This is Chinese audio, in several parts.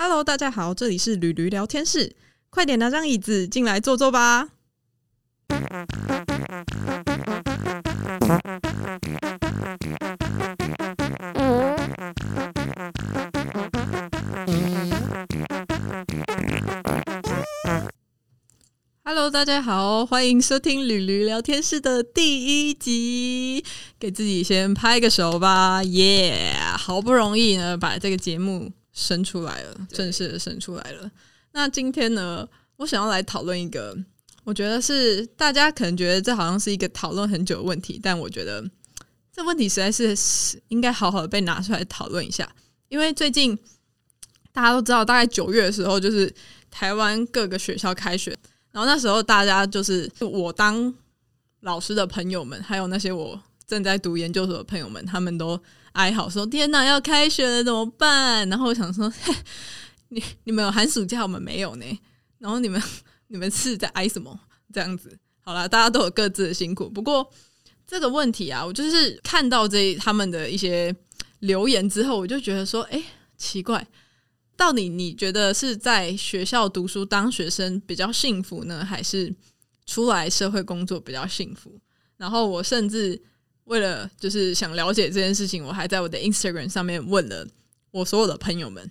Hello，大家好，这里是驴驴聊天室，快点拿张椅子进来坐坐吧。Hello，大家好，欢迎收听驴驴聊天室的第一集，给自己先拍个手吧，耶！好不容易呢，把这个节目生出来了，正式的生出来了。那今天呢，我想要来讨论一个，我觉得是大家可能觉得这好像是一个讨论很久的问题，但我觉得这问题实在是应该好好的被拿出来讨论一下，因为最近大家都知道，大概九月的时候，就是台湾各个学校开学。然后那时候大家就是我当老师的朋友们，还有那些我正在读研究所的朋友们，他们都哀嚎说：“天哪，要开学了怎么办？”然后我想说：“ 你你们有寒暑假，我们没有呢。然后你们 你们是在哀什么？这样子好了，大家都有各自的辛苦。不过这个问题啊，我就是看到这他们的一些留言之后，我就觉得说：哎，奇怪。”到底你觉得是在学校读书当学生比较幸福呢，还是出来社会工作比较幸福？然后我甚至为了就是想了解这件事情，我还在我的 Instagram 上面问了我所有的朋友们，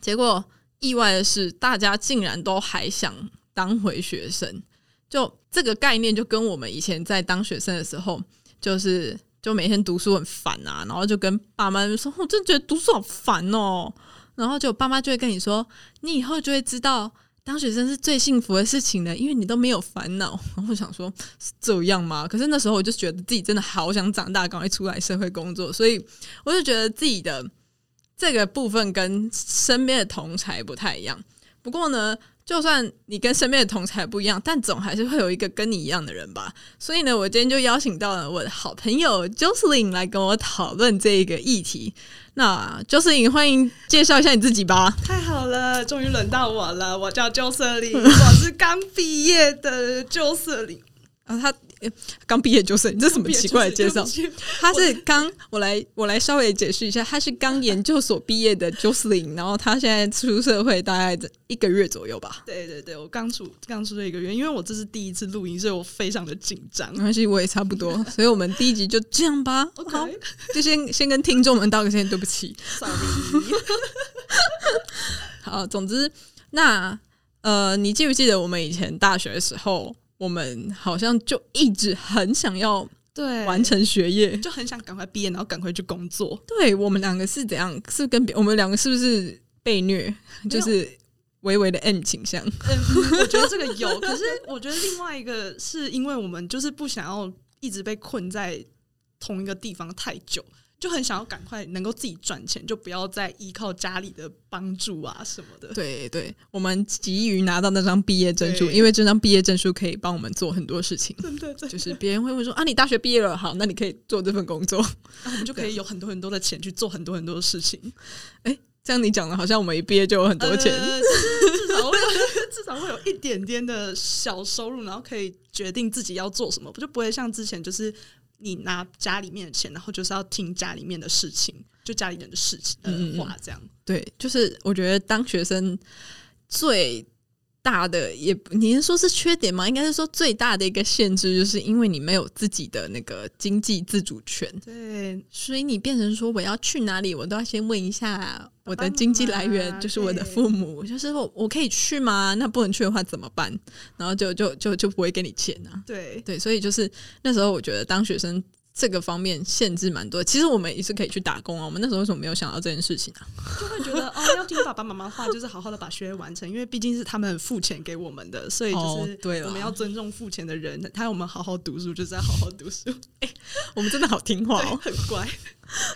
结果意外的是，大家竟然都还想当回学生。就这个概念，就跟我们以前在当学生的时候，就是就每天读书很烦啊，然后就跟爸妈说：“我真觉得读书好烦哦。”然后就爸妈就会跟你说，你以后就会知道当学生是最幸福的事情的，因为你都没有烦恼。然后想说是这样吗？可是那时候我就觉得自己真的好想长大，赶快出来社会工作。所以我就觉得自己的这个部分跟身边的同才不太一样。不过呢。就算你跟身边的同才不一样，但总还是会有一个跟你一样的人吧。所以呢，我今天就邀请到了我的好朋友 Jocelyn 来跟我讨论这个议题。那 Jocelyn，欢迎介绍一下你自己吧。太好了，终于轮到我了。我叫 Jocelyn，我是刚毕业的 Jocelyn。啊，他。刚毕业就是你这什么奇怪的介绍？他是刚我来我来稍微解释一下，他是刚研究所毕业的 Jocelyn，然后他现在出社会大概一个月左右吧。对对对，我刚出刚出这一个月，因为我这是第一次录音，所以我非常的紧张。没关系，我也差不多，所以我们第一集就这样吧。好，就先先跟听众们道个歉，对不起。好，总之，那呃，你记不记得我们以前大学的时候？我们好像就一直很想要对完成学业，就很想赶快毕业，然后赶快去工作。对我们两个是怎样？是跟别我们两个是不是被虐？就是微微的 M 倾向。嗯，我觉得这个 有，可是我觉得另外一个是因为我们就是不想要一直被困在同一个地方太久。就很想要赶快能够自己赚钱，就不要再依靠家里的帮助啊什么的。对对，我们急于拿到那张毕业证书，因为这张毕业证书可以帮我们做很多事情。真的，就是别人会问说啊，你大学毕业了，好，那你可以做这份工作，我们就可以有很多很多的钱去做很多很多的事情。哎，这样你讲的，好像我们一毕业就有很多钱，至少会有 至少会有一点点的小收入，然后可以决定自己要做什么，不就不会像之前就是。你拿家里面的钱，然后就是要听家里面的事情，就家里人的事情的话，这样对，就是我觉得当学生最。大的也，你是说是缺点吗？应该是说最大的一个限制，就是因为你没有自己的那个经济自主权。对，所以你变成说我要去哪里，我都要先问一下我的经济来源，就是我的父母，就是我我可以去吗？那不能去的话怎么办？然后就就就就不会给你钱啊。对对，所以就是那时候我觉得当学生。这个方面限制蛮多，其实我们也是可以去打工啊。我们那时候为什么没有想到这件事情啊？就会觉得哦，要听爸爸妈妈话，就是好好的把学业完成，因为毕竟是他们付钱给我们的，所以就是对我们要尊重付钱的人。他要我们好好读书，就是要好好读书。哎，我们真的好听话哦，很乖。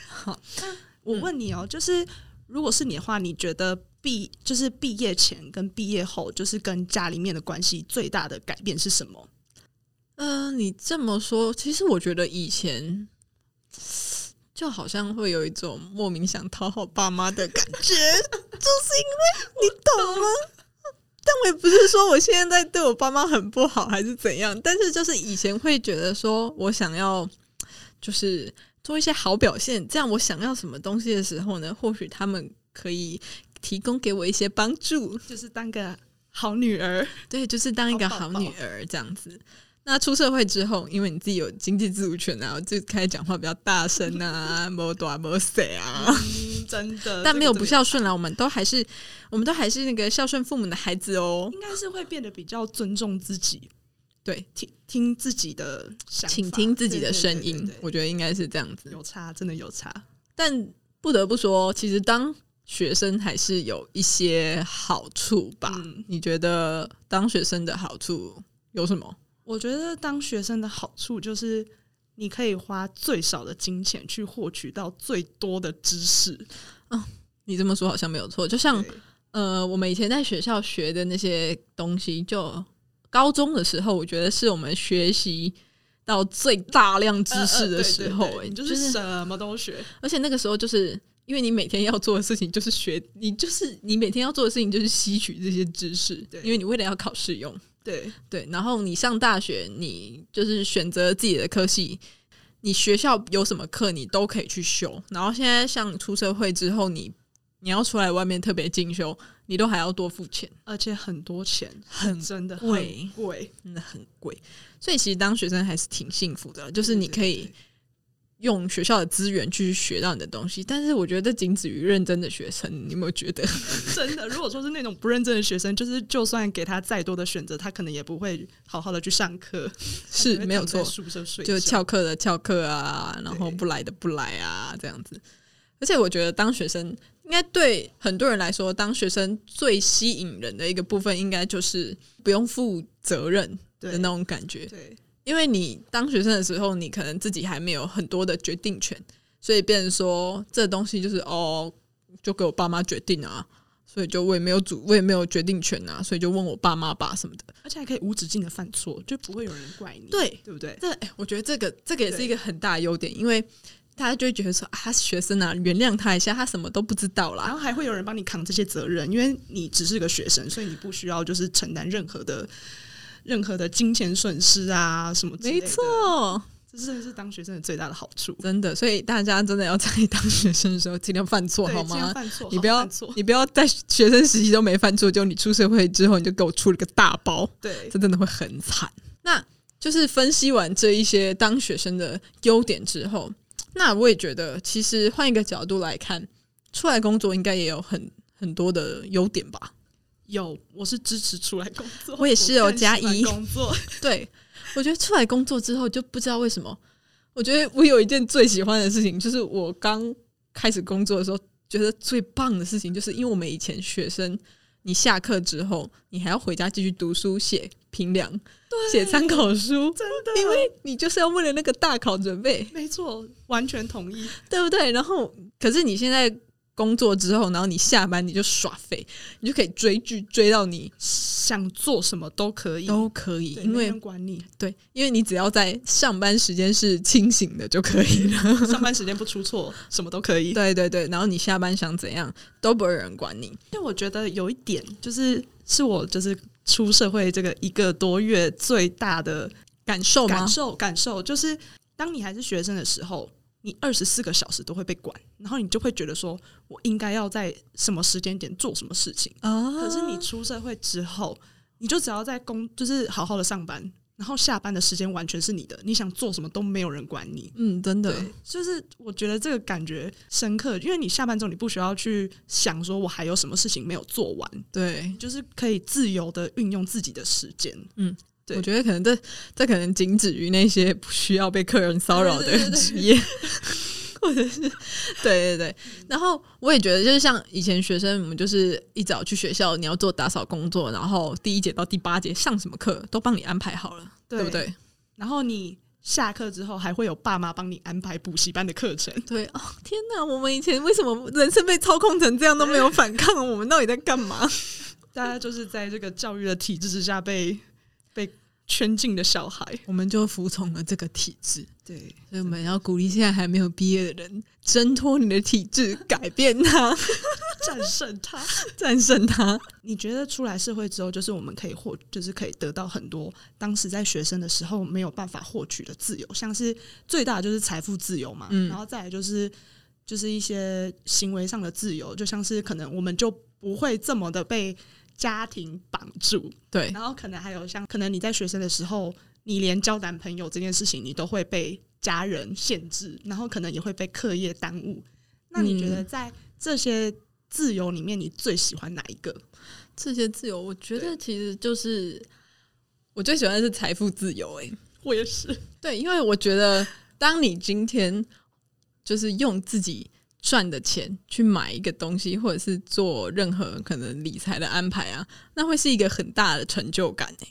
好，我问你哦，就是如果是你的话，你觉得毕就是毕业前跟毕业后，就是跟家里面的关系最大的改变是什么？嗯，你这么说，其实我觉得以前就好像会有一种莫名想讨好爸妈的感觉，就是因为你懂吗？但我也不是说我现在对我爸妈很不好，还是怎样，但是就是以前会觉得说我想要就是做一些好表现，这样我想要什么东西的时候呢，或许他们可以。提供给我一些帮助，就是当个好女儿，对，就是当一个好女儿这样子。那出社会之后，因为你自己有经济自主权啊，就开始讲话比较大声啊，没多没谁啊，嗯，真的，但没有不孝顺啦，我们都还是，我们都还是那个孝顺父母的孩子哦。应该是会变得比较尊重自己，对，听听自己的想法，请听自己的声音我觉得应该是这样子。有差，真的有差。但不得不说，其实当学生还是有一些好处吧？嗯你觉得当学生的好处有什么？我觉得当学生的好处就是，你可以花最少的金钱去获取到最多的知识。嗯你这么说好像没有错，就像呃，我们以前在学校学的那些东西，就高中的时候，我觉得是我们学习到最大量知识的时候、欸，呃呃对对对你就就是是什么都学。而且那个时候就是因为你每天要做的事情就是学，你就是你每天要做的事情就是吸取这些知识，对因为你为了要考试用，对对，然后你上大学，你就是选择自己的科系。你学校有什么课，你都可以去修。然后现在像出社会之后，你你要出来外面特别进修，你都还要多付钱。而且很多钱，很真的贵很贵。真的很贵，所以其实当学生还是挺幸福的，就是你可以对用学校的资源去学到你的东西。但是我觉得仅止于认真的学生，你有没有觉得？真的，如果说是那种不认真的学生，就是就算给他再多的选择，他可能也不会好好的去上课，是没有错，就觉翘课的翘课啊，然后不来的不来啊，这样子。而且我觉得当学生，应该对很多人来说，当学生最吸引人的一个部分，应该就是不用负责任的那种感觉。对因为你当学生的时候，你可能自己还没有很多的决定权，所以变成说这东西就是哦，就给我爸妈决定啊，所以就我也没有主，我也没有决定权啊，所以就问我爸妈吧什么的。而且还可以无止境的犯错，就不会有人怪你，对对不对？这哎，我觉得这个这个也是一个很大的优点，因为大家就会觉得说啊，他是学生啊，原谅他一下，他什么都不知道啦。然后还会有人帮你扛这些责任，因为你只是个学生，所以你不需要就是承担任何的任何的金钱损失啊什么之类没。错，这真的是当学生的最大的好处。真的，所以大家真的要在当学生的时候尽量犯错，好吗？犯错，你不要错，你不要在学生时期都没犯错，就你出社会之后你就给我出了个大包。对这真的会很惨。那就是分析完这一些当学生的优点之后，那我也觉得，其实换一个角度来看，出来工作应该也有很很多的优点吧？有，我是支持出来工作，我也是哦更喜欢加一工作，对，我觉得出来工作之后，就不知道为什么，我觉得我有一件最喜欢的事情，就是我刚开始工作的时候，觉得最棒的事情，就是因为我们以前学生，你下课之后，你还要回家继续读书、写评量、写参考书，真的，因为你就是要为了那个大考准备，没错，完全同意。对不对？然后，可是你现在工作之后，然后你下班你就耍废，你就可以追剧追到你想做什么都可以，都可以，没因为人管你，对，因为你只要在上班时间是清醒的就可以了。上班时间不出错，什么都可以。对对对，然后你下班想怎样都不会有人管你。但我觉得有一点就是，是我就是出社会这个一个多月最大的感受吗感？受感受，就是当你还是学生的时候，你二十四个小时都会被管，然后你就会觉得说，我应该要在什么时间点做什么事情。啊可是你出社会之后，你就只要在工，就是好好的上班，然后下班的时间完全是你的，你想做什么都没有人管你。嗯，真的，就是我觉得这个感觉深刻，因为你下班之后，你不需要去想说我还有什么事情没有做完，对，就是可以自由的运用自己的时间。对我觉得可能这这可能仅止于那些不需要被客人骚扰的职业。或者是，对对对，然后我也觉得，就是像以前学生，我们就是一早去学校，你要做打扫工作，然后第一节到第八节上什么课都帮你安排好了，对不对？然后你下课之后，还会有爸妈帮你安排补习班的课程。对哦，天哪！我们以前为什么人生被操控成这样都没有反抗？我们到底在干嘛？大家就是在这个教育的体制之下被被圈禁的小孩。我们就服从了这个体制，对，所以我们要鼓励现在还没有毕业的人，挣脱你的体制，改变它，战胜他。战胜它。你觉得出来社会之后，就是我们可以获，就是可以得到很多当时在学生的时候没有办法获取的自由，像是最大的就是财富自由嘛，嗯然后再来就是就是一些行为上的自由，就像是可能我们就不会这么的被家庭绑住。对，然后可能还有像，可能你在学生的时候，你连交男朋友这件事情，你都会被家人限制，然后可能也会被课业耽误。那你觉得在这些自由里面，你最喜欢哪一个？这些自由，我觉得其实就是我最喜欢的是财富自由、欸。我也是，对，因为我觉得，当你今天就是用自己赚的钱去买一个东西，或者是做任何可能理财的安排啊，那会是一个很大的成就感诶、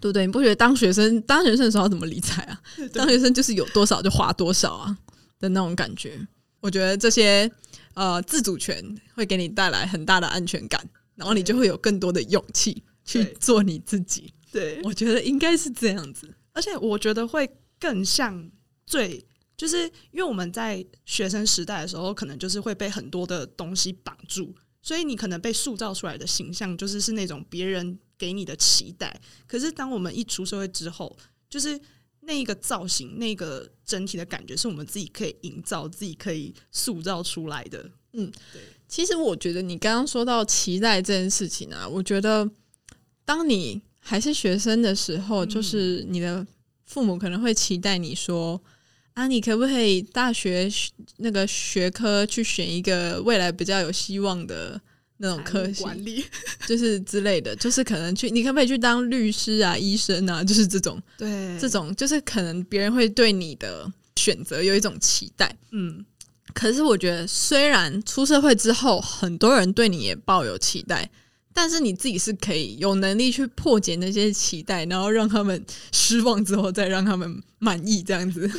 对不对？你不觉得当学生当学生的时候怎么理财啊？当学生就是有多少就花多少啊的那种感觉。我觉得这些呃自主权会给你带来很大的安全感，然后你就会有更多的勇气去做你自己。对，我觉得应该是这样子。而且我觉得会更像最，就是因为我们在学生时代的时候，可能就是会被很多的东西绑住，所以你可能被塑造出来的形象就是是那种别人给你的期待。可是当我们一出社会之后，就是那一个造型、那个整体的感觉，是我们自己可以营造、自己可以塑造出来的。嗯其实我觉得你刚刚说到期待这件事情啊，我觉得当你还是学生的时候，嗯就是你的父母可能会期待你说啊，你可不可以大学那个学科去选一个未来比较有希望的那种科系，管理，就是之类的，就是可能去你可不可以去当律师啊、医生啊，就是这种对这种，就是可能别人会对你的选择有一种期待。嗯，可是我觉得，虽然出社会之后，很多人对你也抱有期待，但是你自己是可以有能力去破解那些期待，然后让他们失望之后，再让他们满意，这样子。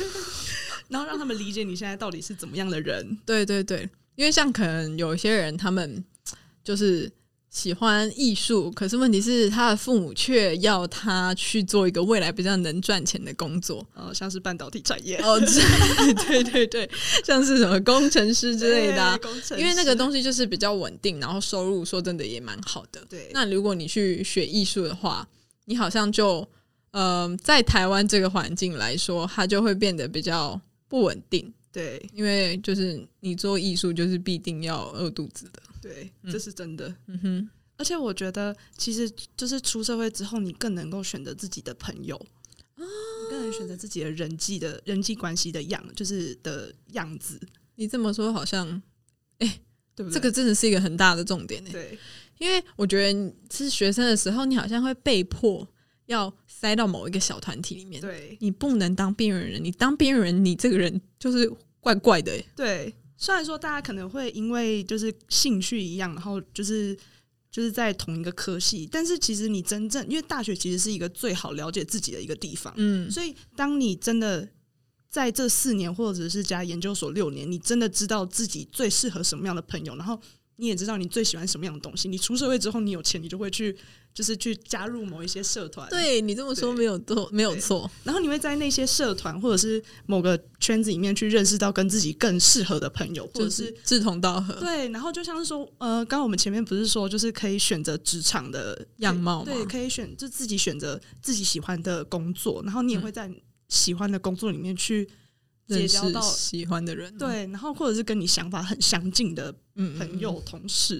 然后让他们理解你现在到底是怎么样的人。对对对，因为像可能有一些人，他们就是喜欢艺术，可是问题是他的父母却要他去做一个未来比较能赚钱的工作。哦，像是半导体产业哦，对对对对，像是什么工程师之类的因为那个东西就是比较稳定，然后收入说真的也蛮好的。对那如果你去学艺术的话，你好像就呃，在台湾这个环境来说，它就会变得比较不稳定，对因为就是你做艺术就是必定要饿肚子的。对，这是真的。嗯哼，而且我觉得，其实就是出社会之后，你更能够选择自己的朋友，你更能选择自己的人际的人际关系的样，就是的样子，你这么说好像哎对不对？这个真的是一个很大的重点呢。对因为我觉得你是学生的时候，你好像会被迫要塞到某一个小团体里面，对你不能当边缘人，你当边缘人，你这个人就是怪怪的欸。对。虽然说大家可能会因为就是兴趣一样，然后就是就是在同一个科系，但是其实你真正因为大学其实是一个最好了解自己的一个地方，嗯，所以当你真的在这四年或者是加研究所六年，你真的知道自己最适合什么样的朋友，然后你也知道你最喜欢什么样的东西。你出社会之后，你有钱，你就会去就是去加入某一些社团，，对你这么说没有错，没有错。然后你会在那些社团或者是某个圈子里面去认识到跟自己更适合的朋友，或者就是是志同道合对，然后就像是说，呃，刚刚我们前面不是说，就是可以选择职场的样貌吗。对，可以选就自己选择自己喜欢的工作，然后你也会在喜欢的工作里面去结交到喜欢的人。，对，然后或者是跟你想法很相近的嗯朋友、同事，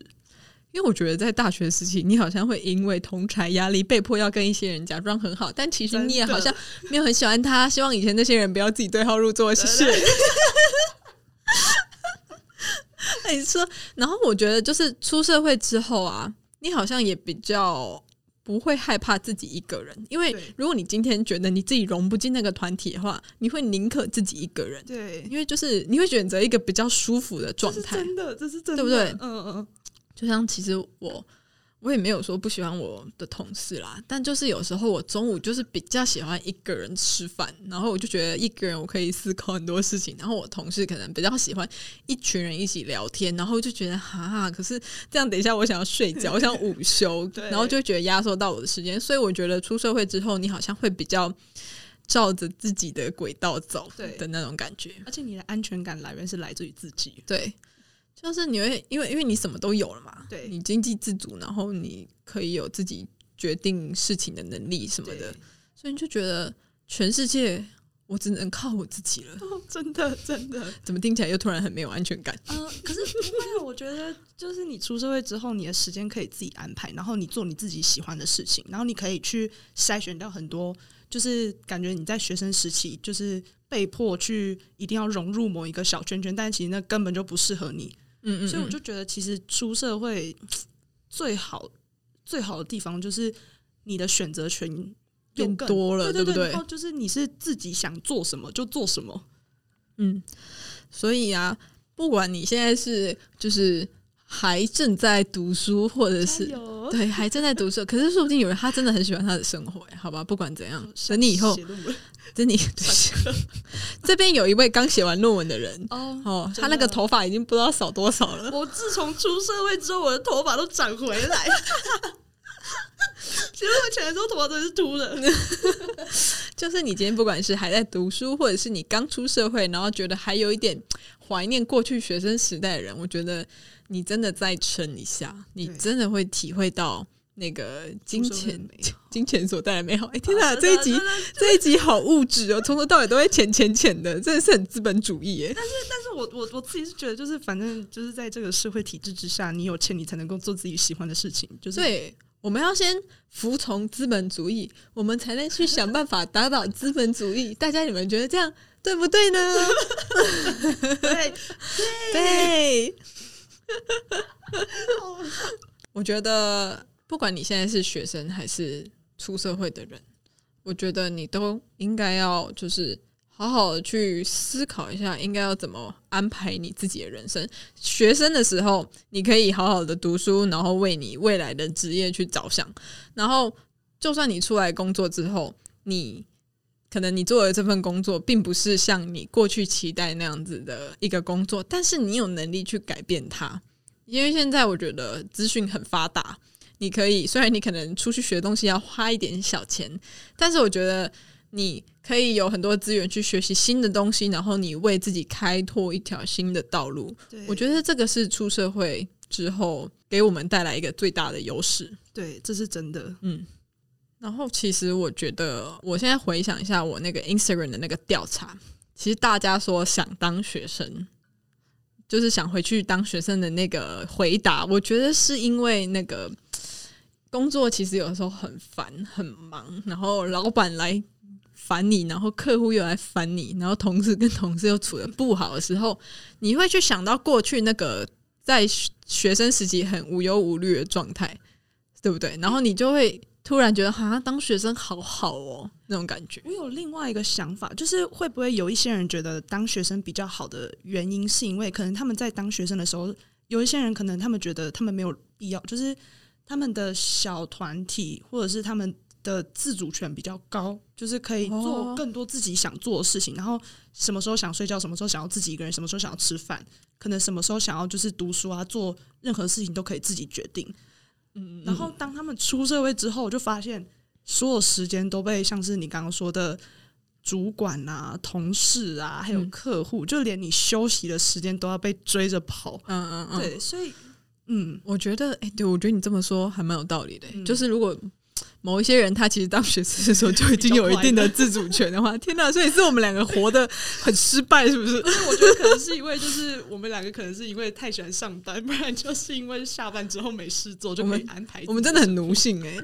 因为我觉得在大学时期，你好像会因为同才压力，被迫要跟一些人假装很好，但其实你也好像没有很喜欢他。希望以前那些人不要自己对号入座，谢谢。你，说，然后我觉得就是出社会之后啊，你好像也比较不会害怕自己一个人，因为如果你今天觉得你自己融不进那个团体的话，你会宁可自己一个人，对，因为就是你会选择一个比较舒服的状态。真的，这是真的，对不对？嗯嗯嗯，就像其实我我也没有说不喜欢我的同事啦，但就是有时候我中午就是比较喜欢一个人吃饭，然后我就觉得一个人我可以思考很多事情，然后我同事可能比较喜欢一群人一起聊天，然后就觉得哈，可是这样等一下我想要睡觉，我想午休，然后就觉得压缩到我的时间，所以我觉得出社会之后，你好像会比较照着自己的轨道走对的那种感觉。而且你的安全感来源是来自于自己，对，就是你会因为因为你什么都有了嘛，对你经济自主，然后你可以有自己决定事情的能力什么的，所以你就觉得全世界，我我只能靠我自己了。哦真的真的。怎么听起来又突然很没有安全感？呃，可是不会啊，我觉得就是你出社会之后，你的时间可以自己安排，然后你做你自己喜欢的事情，然后你可以去筛选掉很多，就是感觉你在学生时期就是被迫去一定要融入某一个小圈圈，但其实那根本就不适合你。嗯嗯，所以我就觉得，其实出社会 最好最好的地方就是你的选择权又变更多了，不对对然？后就是你是自己想做什么就做什么。嗯，所以啊，不管你现在是就是还正在读书，或者是对还正在读书，可是说不定有人他真的很喜欢他的生活，好吧？不管怎样，等你以后，等你 这边有一位刚写完论文的人。哦哦，他那个头发已经不知道少多少了。我自从出社会之后，我的头发都长回来。其实我前的时候头发都是秃的，就是你今天不管是还在读书，或者是你刚出社会，然后觉得还有一点怀念过去学生时代的人，我觉得你真的再撑一下，你真的会体会到那个金钱 金钱所带来的美好。哎、天哪，啊这一集这一集好物质哦，从头到尾都会钱钱钱的，真的是很资本主义耶。但是我我我自己是觉得，就是反正就是在这个社会体制之下，你有钱你才能够做自己喜欢的事情。就是对，我们要先服从资本主义，我们才能去想办法打倒资本主义。大家你们觉得这样对不对呢？对，对，我觉得不管你现在是学生还是出社会的人，我觉得你都应该要就是好好的去思考一下，应该要怎么安排你自己的人生。学生的时候，你可以好好的读书，然后为你未来的职业去着想。然后，就算你出来工作之后，你可能你做的这份工作并不是像你过去期待那样子的一个工作，但是你有能力去改变它。因为现在我觉得资讯很发达，你可以虽然你可能出去学东西要花一点小钱，但是我觉得你可以有很多资源去学习新的东西，然后你为自己开拓一条新的道路。对我觉得这个是出社会之后给我们带来一个最大的优势。对，这是真的。嗯，然后其实我觉得，我现在回想一下我那个 Instagram 的那个调查，其实大家说想当学生，就是想回去当学生的那个回答，我觉得是因为那个工作其实有的时候很烦很忙，然后老板来烦你，然后客户又来烦你，然后同事跟同事又处的不好的时候，你会去想到过去那个在学生时期很无忧无虑的状态，对不对？然后你就会突然觉得，好像当学生好好哦，那种感觉。我有另外一个想法，就是会不会有一些人觉得当学生比较好的原因，是因为可能他们在当学生的时候，有一些人可能他们觉得他们没有必要，就是他们的小团体或者是他们的自主权比较高，就是可以哦做更多自己想做的事情，然后什么时候想睡觉，什么时候想要自己一个人，什么时候想要吃饭，可能什么时候想要就是读书啊，做任何事情都可以自己决定。嗯，然后当他们出社会之后，我就发现所有时间都被像是你刚刚说的主管啊、同事啊，还有嗯客户，就连你休息的时间都要被追着跑。嗯嗯嗯，对，所以嗯，我觉得，哎、对我觉得你这么说还蛮有道理的、嗯。就是如果某一些人他其实当学生的时候就已经有一定的自主权的话，天哪！所以是我们两个活得很失败，是不是？我觉得可能是因为就是我们两个可能是因为太喜欢上班，不然就是因为下班之后没事做就可以安排。我们真的很奴性哎、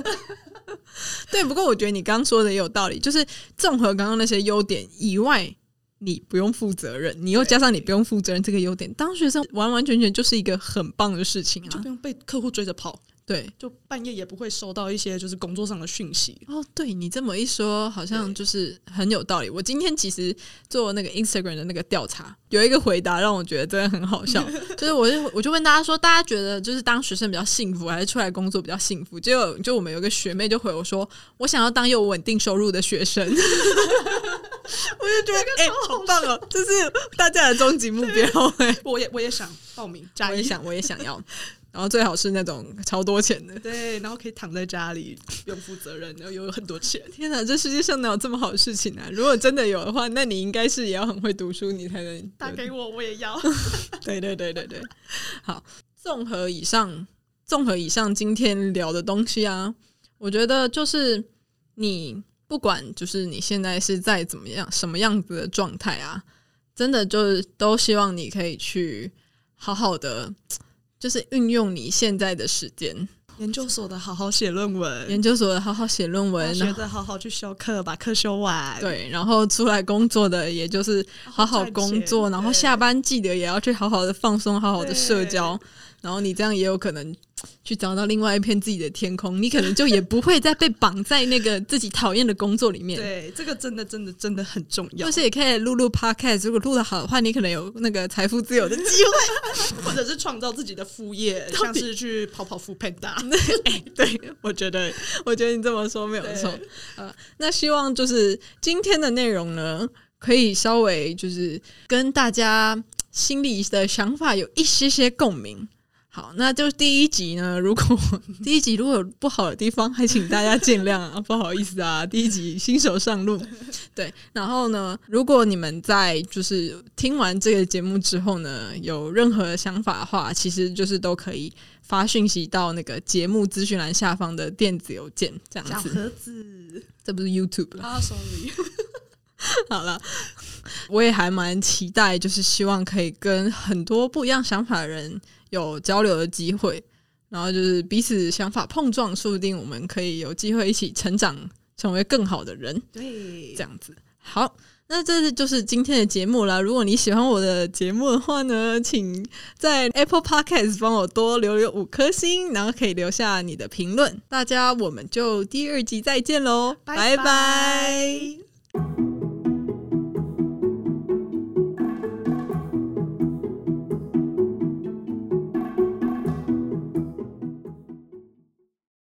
对，不过我觉得你刚刚说的也有道理，就是综合刚刚那些优点以外，你不用负责任，你又加上你不用负责任这个优点，当学生完完全全就是一个很棒的事情啊就不！用被客户追着跑，对，就半夜也不会收到一些就是工作上的讯息。哦，对你这么一说，好像就是很有道理。我今天其实做那个 Instagram 的那个调查，有一个回答让我觉得真的很好笑，就是我就我就问大家说，大家觉得就是当学生比较幸福，还是出来工作比较幸福？结果就我们有个学妹就回我说，我想要当有稳定收入的学生。我就觉得 哎、好棒哦，这是大家的终极目标哎、我也我也想报名加一我也想，我也想要，然后最好是那种超多钱的。对，然后可以躺在家里不用负责任，然后有很多钱。天哪，这世界上哪有这么好的事情啊？如果真的有的话，那你应该是也要很会读书，你才能打给我，我也要。对对对对对，好，综合以上，综合以上今天聊的东西啊，我觉得就是你不管就是你现在是在怎么样什么样子的状态啊，真的就是都希望你可以去好好的，就是运用你现在的时间。研究所的好好写论文，研究所的好好写论文，学的好好去修课，把课修完。对，然后出来工作的，也就是好好工作，然后下班记得也要去好好的放松，好好的社交。然后你这样也有可能去找到另外一片自己的天空，你可能就也不会再被绑在那个自己讨厌的工作里面。对，这个真的真的真的很重要。就是也可以录录 podcast，如果录的好的话，你可能有那个财富自由的机会，或者是创造自己的副业，像是去跑跑副 panda。对，我觉得，我觉得你这么说没有错。呃，那希望就是今天的内容呢，可以稍微就是跟大家心里的想法有一些些共鸣。好，那就第一集呢。如果第一集如果有不好的地方，还请大家见谅啊，不好意思啊。第一集新手上路，对。然后呢，如果你们在就是听完这个节目之后呢，有任何想法的话，其实就是都可以发讯息到那个节目资讯栏下方的电子邮件，这样子。小盒子，这不是 YouTube 啊？Sorry。好了，我也还蛮期待，就是希望可以跟很多不一样想法的人。有交流的机会，然后就是彼此想法碰撞，说不定我们可以有机会一起成长，成为更好的人。对，这样子。好，那这就是今天的节目了。如果你喜欢我的节目的话呢，请在 Apple Podcast 帮我多留留五颗星，然后可以留下你的评论。大家，我们就第二集再见喽，拜拜。